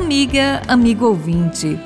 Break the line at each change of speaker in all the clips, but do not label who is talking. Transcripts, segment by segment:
Amiga, amigo ouvinte,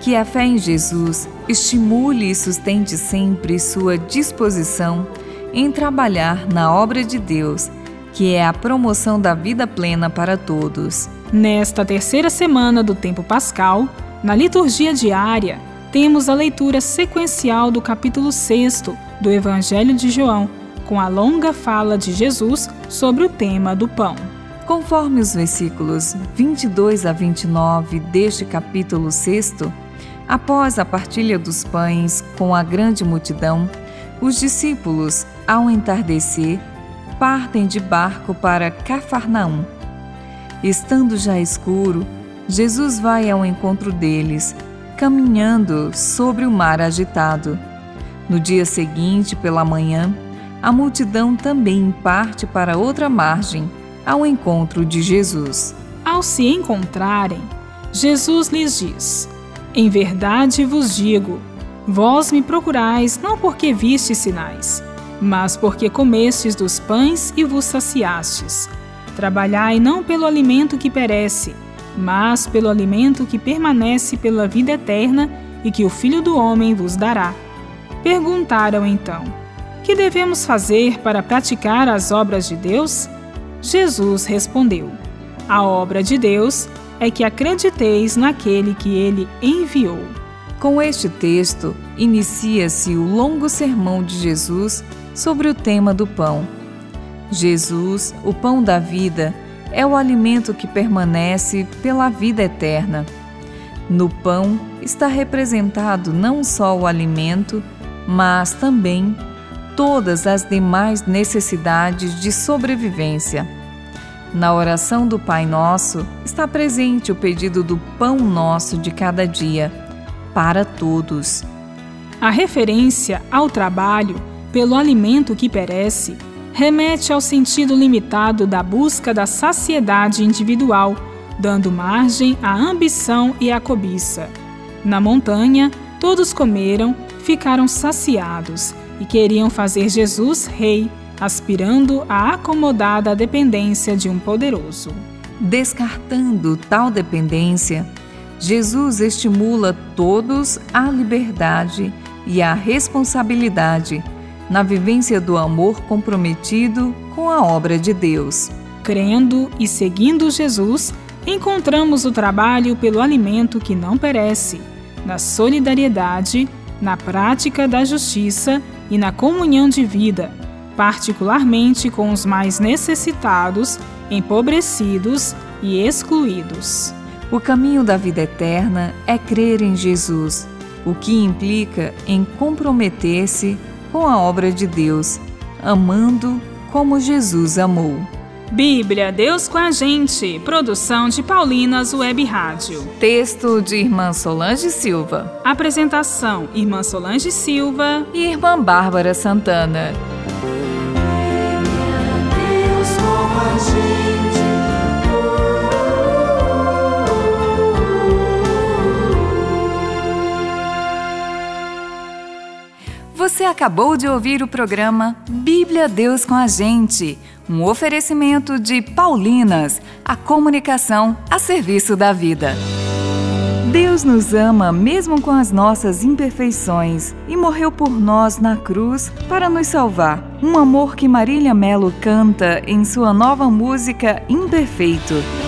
que a fé em Jesus estimule e sustente sempre sua disposição em trabalhar na obra de Deus, que é a promoção da vida plena para todos.
Nesta terceira semana do tempo pascal, na liturgia diária, temos a leitura sequencial do capítulo 6 do Evangelho de João, com a longa fala de Jesus sobre o tema do pão.
Conforme os versículos 22 a 29 deste capítulo 6, após a partilha dos pães com a grande multidão, os discípulos, ao entardecer, partem de barco para Cafarnaum. Estando já escuro, Jesus vai ao encontro deles, caminhando sobre o mar agitado. No dia seguinte, pela manhã, a multidão também parte para outra margem ao encontro de Jesus.
Ao se encontrarem, Jesus lhes diz: Em verdade vos digo, vós me procurais não porque vistes sinais, mas porque comestes dos pães e vos saciastes. Trabalhai não pelo alimento que perece, mas pelo alimento que permanece pela vida eterna e que o Filho do Homem vos dará. Perguntaram então: Que devemos fazer para praticar as obras de Deus? Jesus respondeu: A obra de Deus é que acrediteis naquele que ele enviou.
Com este texto, inicia-se o longo sermão de Jesus sobre o tema do pão. Jesus, o pão da vida, é o alimento que permanece pela vida eterna. No pão está representado não só o alimento, mas também todas as demais necessidades de sobrevivência. Na oração do Pai Nosso está presente o pedido do pão nosso de cada dia, para todos.
A referência ao trabalho pelo alimento que perece remete ao sentido limitado da busca da saciedade individual, dando margem à ambição e à cobiça. Na montanha, todos comeram, ficaram saciados e queriam fazer Jesus rei, aspirando à acomodada dependência de um poderoso.
Descartando tal dependência, Jesus estimula todos à liberdade e à responsabilidade na vivência do amor comprometido com a obra de Deus.
Crendo e seguindo Jesus, encontramos o trabalho pelo alimento que não perece, na solidariedade, na prática da justiça e na comunhão de vida, particularmente com os mais necessitados, empobrecidos e excluídos.
O caminho da vida eterna é crer em Jesus, o que implica em comprometer-se com a obra de Deus, amando como Jesus amou.
Bíblia, Deus com a gente. Produção de Paulinas Web Rádio.
Texto de Irmã Solange Silva.
Apresentação: Irmã Solange Silva
e Irmã Bárbara Santana. Você acabou de ouvir o programa Bíblia Deus com a gente um oferecimento de Paulinas, a comunicação a serviço da vida. Deus nos ama mesmo com as nossas imperfeições e morreu por nós na cruz para nos salvar. Um amor que Marília Melo canta em sua nova música Imperfeito.